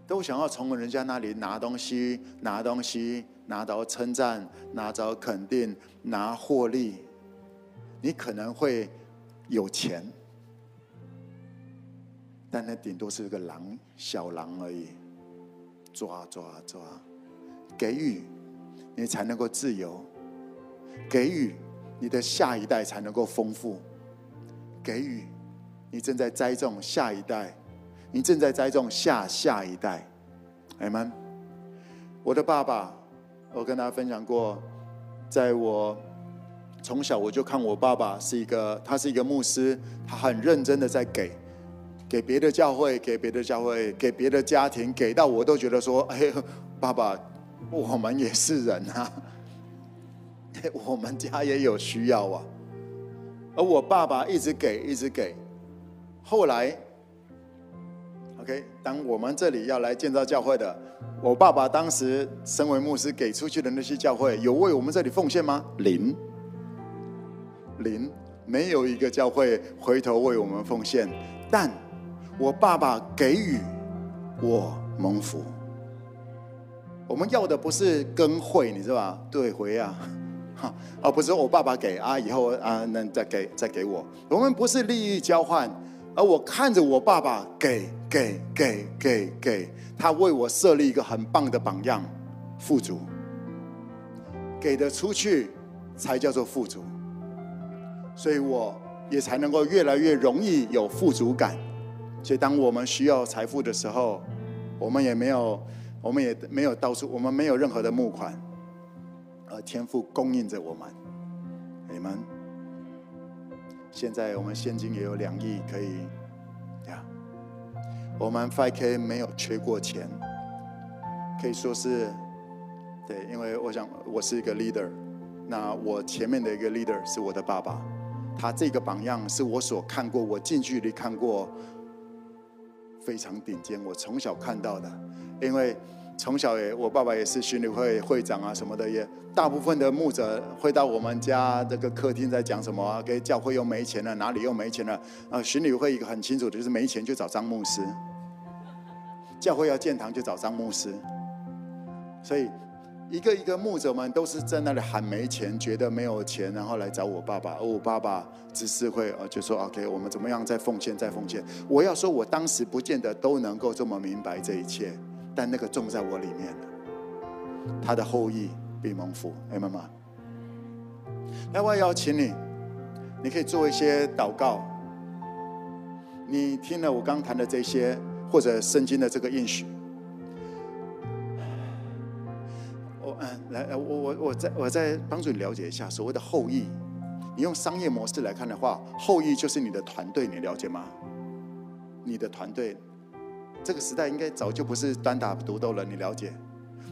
都想要从人家那里拿东西，拿东西，拿到称赞，拿到肯定，拿获利。你可能会有钱，但那顶多是个狼，小狼而已。抓抓抓，给予你才能够自由，给予你的下一代才能够丰富，给予你正在栽种下一代，你正在栽种下下一代，阿们。我的爸爸，我跟大家分享过，在我从小我就看我爸爸是一个，他是一个牧师，他很认真的在给。给别的教会，给别的教会，给别的家庭，给到我都觉得说：“ 哎，爸爸，我们也是人啊，我们家也有需要啊。”而我爸爸一直给，一直给。后来，OK，当我们这里要来建造教会的，我爸爸当时身为牧师给出去的那些教会，有为我们这里奉献吗？零，零，没有一个教会回头为我们奉献，但。我爸爸给予我蒙福。我们要的不是跟会，你知道吧？对回啊，哈，而不是我爸爸给啊，以后啊，那再给再给我。我们不是利益交换，而我看着我爸爸给给给给给，他为我设立一个很棒的榜样，富足。给的出去才叫做富足，所以我也才能够越来越容易有富足感。所以，当我们需要财富的时候，我们也没有，我们也没有到处，我们没有任何的募款，而天父供应着我们。你们，现在我们现金也有两亿可以呀。我们 5K 没有缺过钱，可以说是，对，因为我想我是一个 leader，那我前面的一个 leader 是我的爸爸，他这个榜样是我所看过，我近距离看过。非常顶尖，我从小看到的，因为从小也，我爸爸也是巡礼会会长啊，什么的也。大部分的牧者会到我们家这个客厅在讲什么啊？给教会又没钱了，哪里又没钱了？啊，巡礼会一个很清楚的就是没钱就找张牧师，教会要建堂就找张牧师。所以一个一个牧者们都是在那里喊没钱，觉得没有钱，然后来找我爸爸。而我爸爸只是会呃就说 OK，我们怎么样再奉献再奉献。我要说我当时不见得都能够这么明白这一切，但那个种在我里面了，他的后裔。必蒙福，哎，妈妈。那我要邀请你，你可以做一些祷告。你听了我刚谈的这些，或者圣经的这个应许，嗯，来，我我我再我再帮助你了解一下所谓的后裔。你用商业模式来看的话，后裔就是你的团队，你了解吗？你的团队，这个时代应该早就不是单打独斗了，你了解？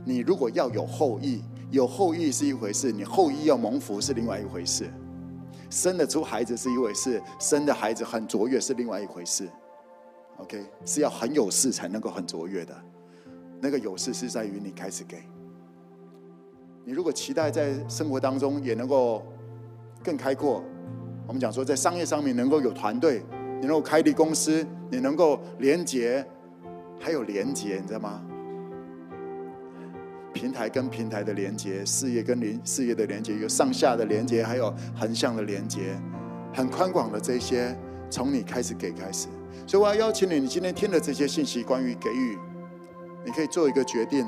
你如果要有后裔。有后裔是一回事，你后裔要蒙福是另外一回事。生得出孩子是一回事，生的孩子很卓越是另外一回事。OK，是要很有势才能够很卓越的。那个有势是在于你开始给。你如果期待在生活当中也能够更开阔，我们讲说在商业上面能够有团队，你能够开立公司，你能够连接，还有连接，你知道吗？平台跟平台的连接，事业跟连事业的连接，有上下的连接，还有横向的连接，很宽广的这些，从你开始给开始。所以我要邀请你，你今天听了这些信息，关于给予，你可以做一个决定。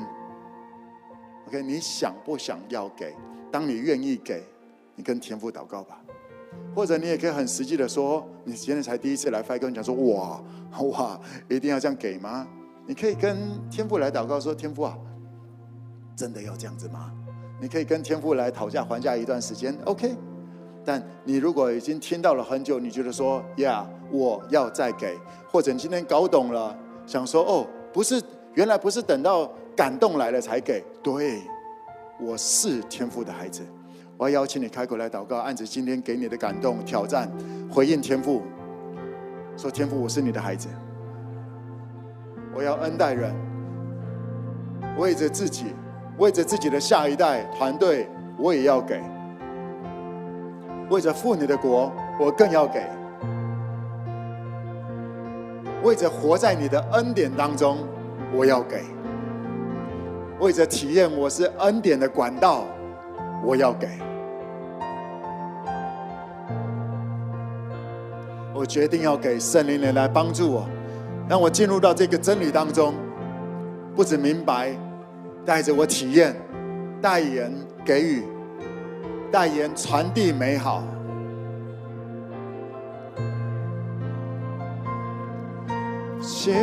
OK，你想不想要给？当你愿意给，你跟天父祷告吧。或者你也可以很实际的说，你今天才第一次来 FI 跟你讲说，哇 哇，一定要这样给吗？你可以跟天父来祷告说，天父啊。真的要这样子吗？你可以跟天父来讨价还价一段时间，OK。但你如果已经听到了很久，你觉得说，Yeah，我要再给，或者你今天搞懂了，想说，哦，不是，原来不是等到感动来了才给。对，我是天父的孩子，我要邀请你开口来祷告，按着今天给你的感动挑战，回应天父，说天父，我是你的孩子，我要恩待人，为着自己。为着自己的下一代团队，我也要给；为着父你的国，我更要给；为着活在你的恩典当中，我要给；为着体验我是恩典的管道，我要给。我决定要给圣灵人来帮助我，让我进入到这个真理当中，不止明白。带着我体验，代言给予，代言传递美好。亲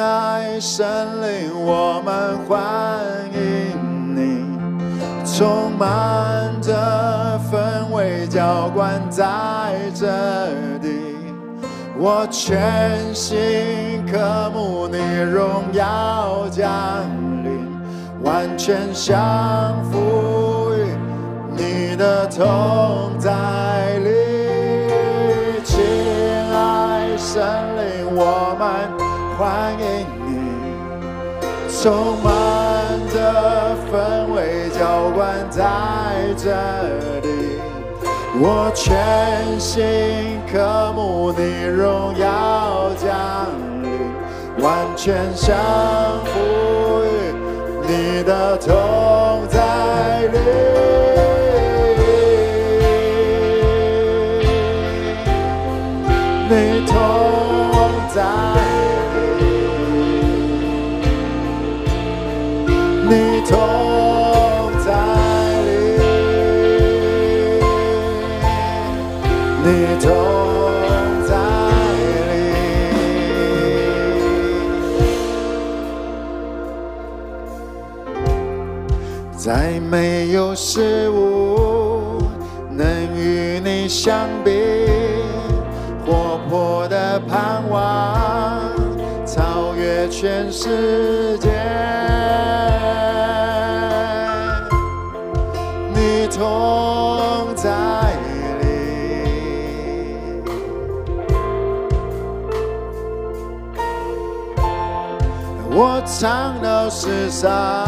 爱神灵，我们欢迎你，充满着氛围浇灌在这里，我全心渴慕你荣耀降临完全降服于你的同在里，爱圣灵，我们欢迎你，充满着氛围浇灌在这里，我全心渴慕你荣耀降临，完全相服于。你的同在里，同在里，你同。再没有事物能与你相比，活泼的盼望超越全世界。同在里，我尝到世上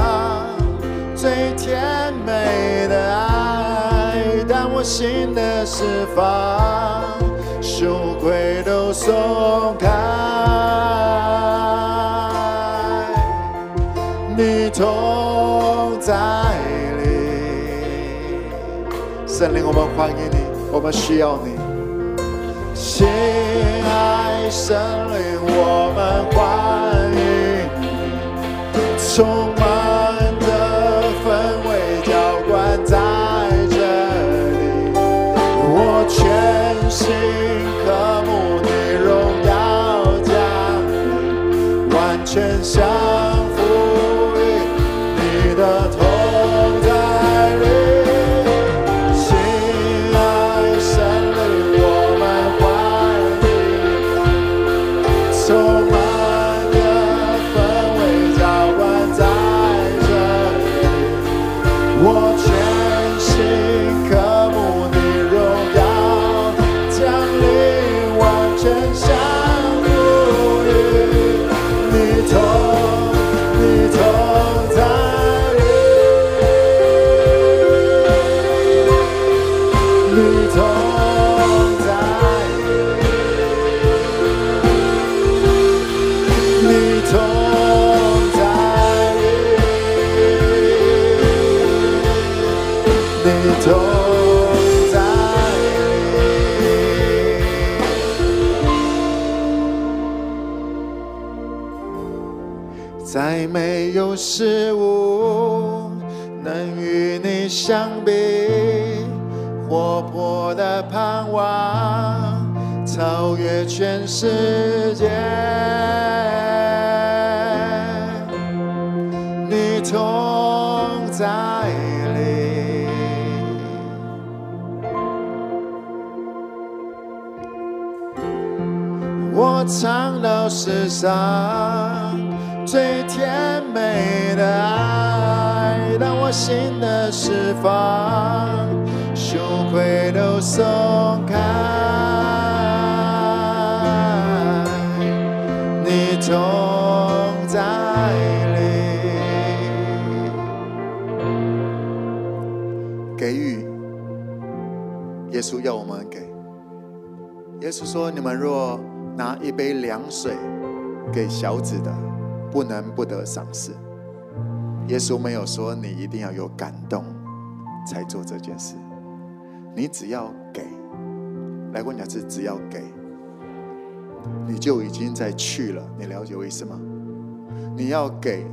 最甜美的爱，当我心的释放，羞愧都松开。你同在，圣灵，我们欢迎你，我们需要你。亲爱圣灵，我们欢迎你，从再没有事物能与你相比，活泼的盼望超越全世界。你同在里，我尝到世上最甜。美的爱，当我心的释放，羞愧都松开。你同在里，给予。耶稣要我们给。耶稣说：“你们若拿一杯凉水给小子的。”不能不得赏识。耶稣没有说你一定要有感动才做这件事，你只要给，来过两次，只要给，你就已经在去了。你了解我意思吗？你要给，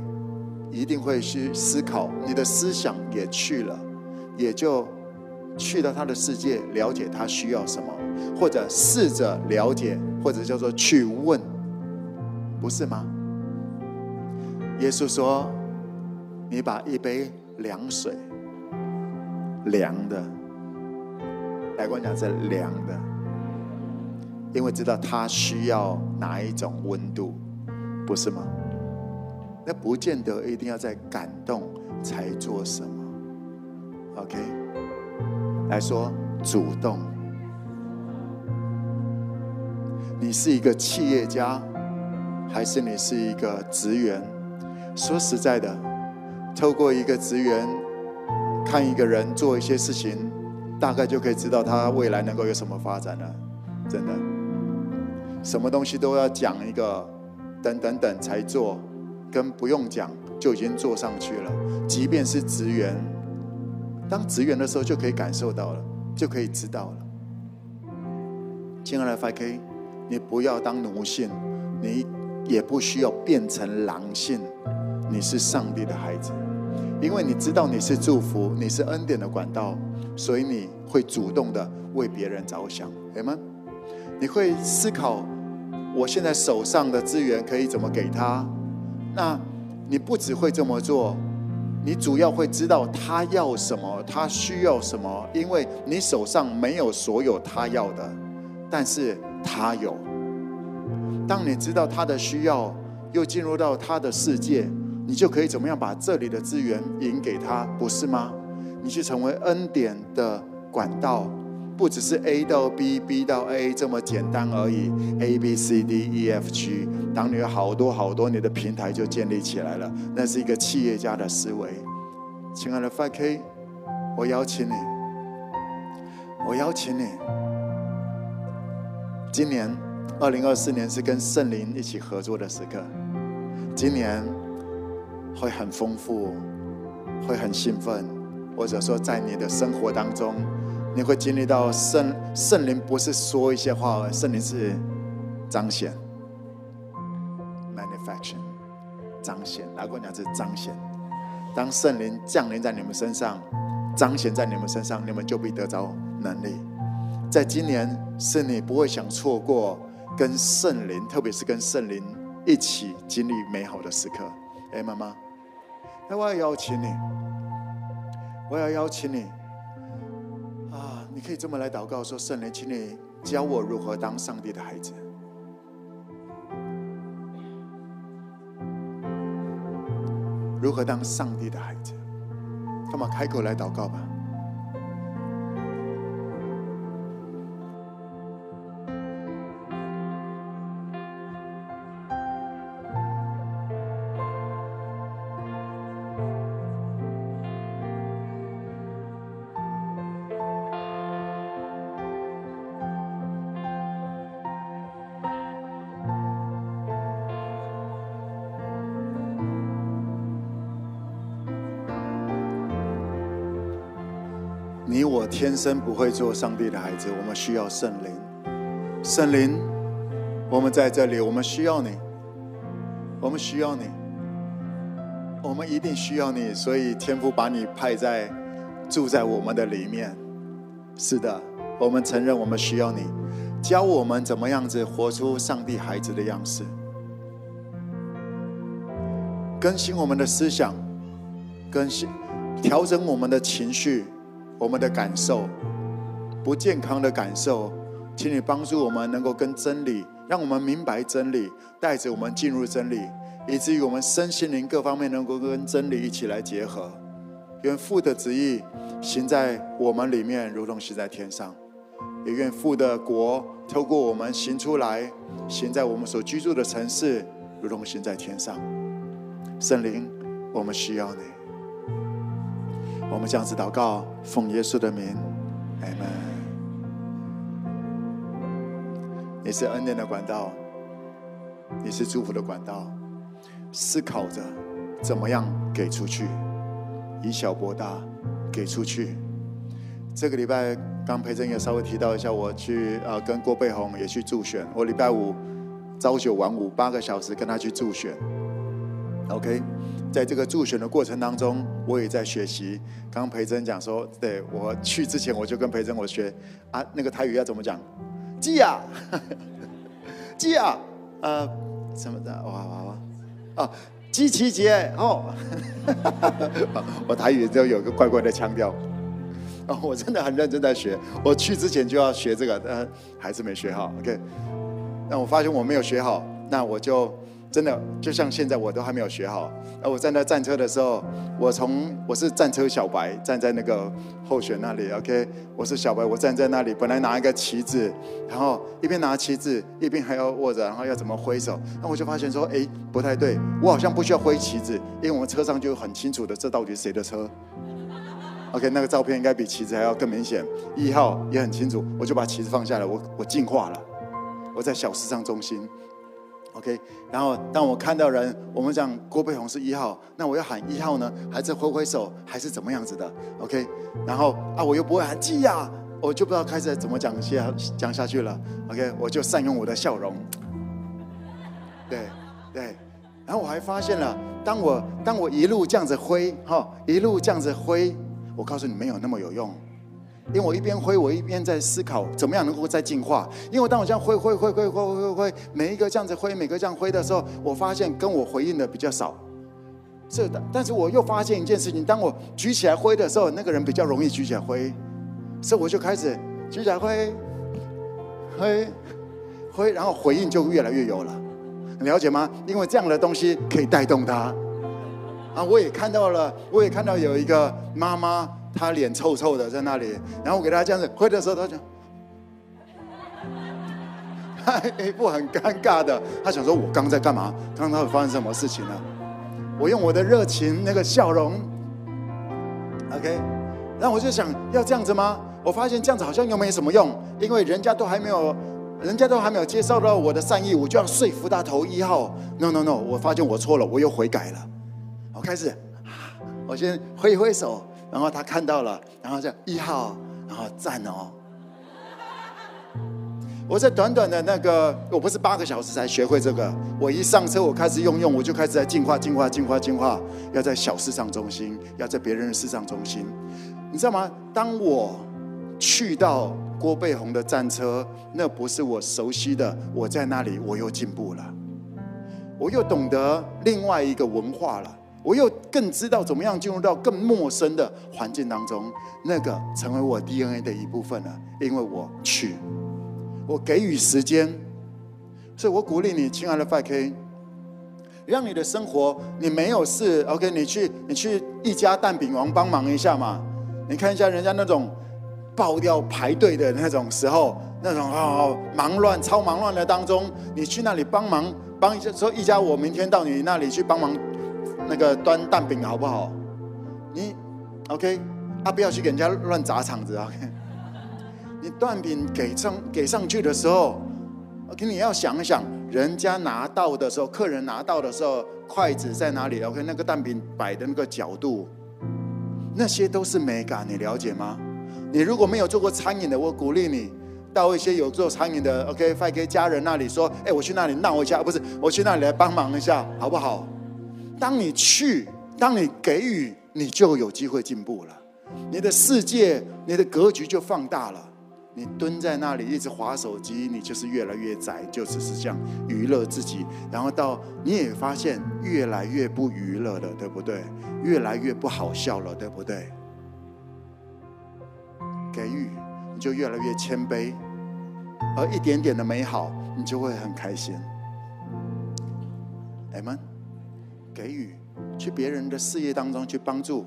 一定会去思考，你的思想也去了，也就去到他的世界，了解他需要什么，或者试着了解，或者叫做去问，不是吗？耶稣说：“你把一杯凉水，凉的，来跟我讲是凉的，因为知道他需要哪一种温度，不是吗？那不见得一定要在感动才做什么。OK，来说主动。你是一个企业家，还是你是一个职员？”说实在的，透过一个职员看一个人做一些事情，大概就可以知道他未来能够有什么发展了。真的，什么东西都要讲一个等等等才做，跟不用讲就已经做上去了。即便是职员，当职员的时候就可以感受到了，就可以知道了。亲爱的 FK，你不要当奴性，你也不需要变成狼性。你是上帝的孩子，因为你知道你是祝福，你是恩典的管道，所以你会主动的为别人着想，对吗？你会思考，我现在手上的资源可以怎么给他？那你不只会这么做，你主要会知道他要什么，他需要什么，因为你手上没有所有他要的，但是他有。当你知道他的需要，又进入到他的世界。你就可以怎么样把这里的资源引给他，不是吗？你去成为恩典的管道，不只是 A 到 B，B 到 A 这么简单而已。A B C D E F G，当你有好多好多，你的平台就建立起来了。那是一个企业家的思维。亲爱的 5K，我邀请你，我邀请你，今年二零二四年是跟圣灵一起合作的时刻。今年会很丰富，会很兴奋，或者说在你的生活当中，你会经历到圣圣灵不是说一些话，圣灵是彰显，manifestation，彰显。哪个讲是彰显？当圣灵降临在你们身上，彰显在你们身上，你们就必得着能力。在今年是你不会想错过跟圣灵，特别是跟圣灵一起经历美好的时刻。哎，妈妈，那我要邀请你，我要邀请你。啊你可以这么来祷告说：“圣灵，请你教我如何当上帝的孩子，如何当上帝的孩子。”那么开口来祷告吧？天生不会做上帝的孩子，我们需要圣灵。圣灵，我们在这里，我们需要你，我们需要你，我们一定需要你。所以天父把你派在住在我们的里面。是的，我们承认我们需要你，教我们怎么样子活出上帝孩子的样式，更新我们的思想，更新调整我们的情绪。我们的感受，不健康的感受，请你帮助我们能够跟真理，让我们明白真理，带着我们进入真理，以至于我们身心灵各方面能够跟真理一起来结合。愿父的旨意行在我们里面，如同行在天上；也愿父的国透过我们行出来，行在我们所居住的城市，如同行在天上。圣灵，我们需要你。我们这样子祷告，奉耶稣的名，阿门。你是恩典的管道，你是祝福的管道。思考着怎么样给出去，以小博大，给出去。这个礼拜刚培珍也稍微提到一下，我去呃跟郭贝红也去助选。我礼拜五朝九晚五八个小时跟他去助选。OK。在这个助选的过程当中，我也在学习。刚刚培珍讲说，对，我去之前我就跟培珍我学啊，那个台语要怎么讲？记啊，记呀，呃，什么的？哇哇哇！啊，鸡奇杰哦，我台语就有个怪怪的腔调。我真的很认真在学。我去之前就要学这个，但还是没学好。OK，那我发现我没有学好，那我就。真的就像现在，我都还没有学好。而我站在战车的时候，我从我是战车小白，站在那个候选那里。OK，我是小白，我站在那里，本来拿一个旗子，然后一边拿旗子，一边还要握着，然后要怎么挥手？那我就发现说，哎，不太对，我好像不需要挥旗子，因为我们车上就很清楚的，这到底是谁的车？OK，那个照片应该比旗子还要更明显，一号也很清楚，我就把旗子放下来，我我进化了，我在小时尚中心。OK，然后当我看到人，我们讲郭贝红是一号，那我要喊一号呢，还是挥挥手，还是怎么样子的？OK，然后啊，我又不会喊记呀，我就不知道开始怎么讲下讲下去了。OK，我就善用我的笑容。对对，然后我还发现了，当我当我一路这样子挥，哈，一路这样子挥，我告诉你没有那么有用。因为我一边挥，我一边在思考怎么样能够再进化。因为当我这样挥挥挥挥挥挥挥，每一个这样子挥，每个这样挥的时候，我发现跟我回应的比较少。是的，但是我又发现一件事情：当我举起来挥的时候，那个人比较容易举起来挥，所以我就开始举起来挥，挥，挥，然后回应就越来越有了。你了解吗？因为这样的东西可以带动他。啊，我也看到了，我也看到有一个妈妈。他脸臭臭的在那里，然后我给他这样子挥的时候，他就 一副很尴尬的，他想说：“我刚在干嘛？刚刚发生什么事情了？”我用我的热情，那个笑容，OK，然后我就想要这样子吗？我发现这样子好像又没什么用，因为人家都还没有，人家都还没有接受到我的善意，我就要说服他投一号。No No No，我发现我错了，我又悔改了。我开始，我先挥一挥手，然后他看到了，然后就一号，然后赞哦。我在短短的那个，我不是八个小时才学会这个。我一上车，我开始用用，我就开始在进化、进化、进化、进化。要在小市场中心，要在别人的市场中心，你知道吗？当我去到郭背红的战车，那不是我熟悉的，我在那里，我又进步了，我又懂得另外一个文化了，我又更知道怎么样进入到更陌生的环境当中，那个成为我 DNA 的一部分了，因为我去。我给予时间，所以我鼓励你，亲爱的 FK，让你的生活，你没有事，OK，你去你去一家蛋饼王帮忙一下嘛。你看一下人家那种爆掉排队的那种时候，那种哦忙乱超忙乱的当中，你去那里帮忙帮一下，说一家我明天到你那里去帮忙那个端蛋饼好不好？你 OK 啊，不要去给人家乱砸场子，OK。你蛋饼给上给上去的时候，OK，你要想一想，人家拿到的时候，客人拿到的时候，筷子在哪里？OK，那个蛋饼摆的那个角度，那些都是美感，你了解吗？你如果没有做过餐饮的，我鼓励你到一些有做餐饮的，OK，发给家人那里说，哎，我去那里闹一下，不是，我去那里来帮忙一下，好不好？当你去，当你给予，你就有机会进步了，你的世界，你的格局就放大了。你蹲在那里一直划手机，你就是越来越窄，就只是这样娱乐自己，然后到你也发现越来越不娱乐了，对不对？越来越不好笑了，对不对？给予你就越来越谦卑，而一点点的美好，你就会很开心。阿们，给予去别人的事业当中去帮助，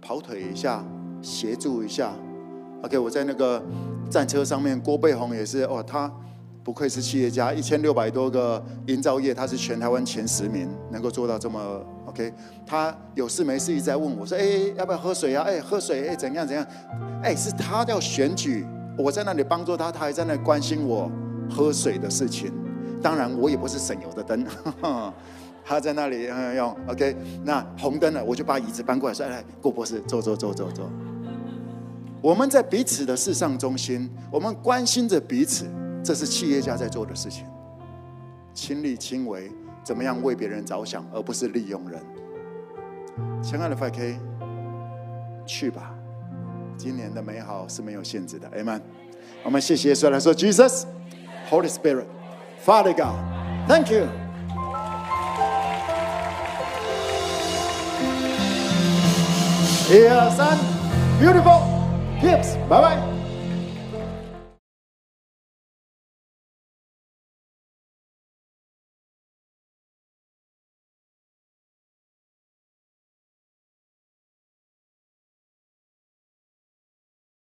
跑腿一下，协助一下。OK，我在那个战车上面，郭贝红也是哦，他不愧是企业家，一千六百多个营造业，他是全台湾前十名，能够做到这么 OK。他有事没事一直在问我说：“哎，要不要喝水啊？哎，喝水哎，怎样怎样？哎，是他要选举，我在那里帮助他，他还在那关心我喝水的事情。当然，我也不是省油的灯，他在那里用 OK。那红灯了，我就把椅子搬过来，说：来，郭博士，坐坐坐坐坐。”我们在彼此的事上中心，我们关心着彼此，这是企业家在做的事情。亲力亲为，怎么样为别人着想，而不是利用人。亲爱的 5K，去吧，今年的美好是没有限制的。Amen。我们谢谢耶稣来说，Jesus, Holy Spirit, Father God, Thank you。一二三，Beautiful。Tips，拜拜。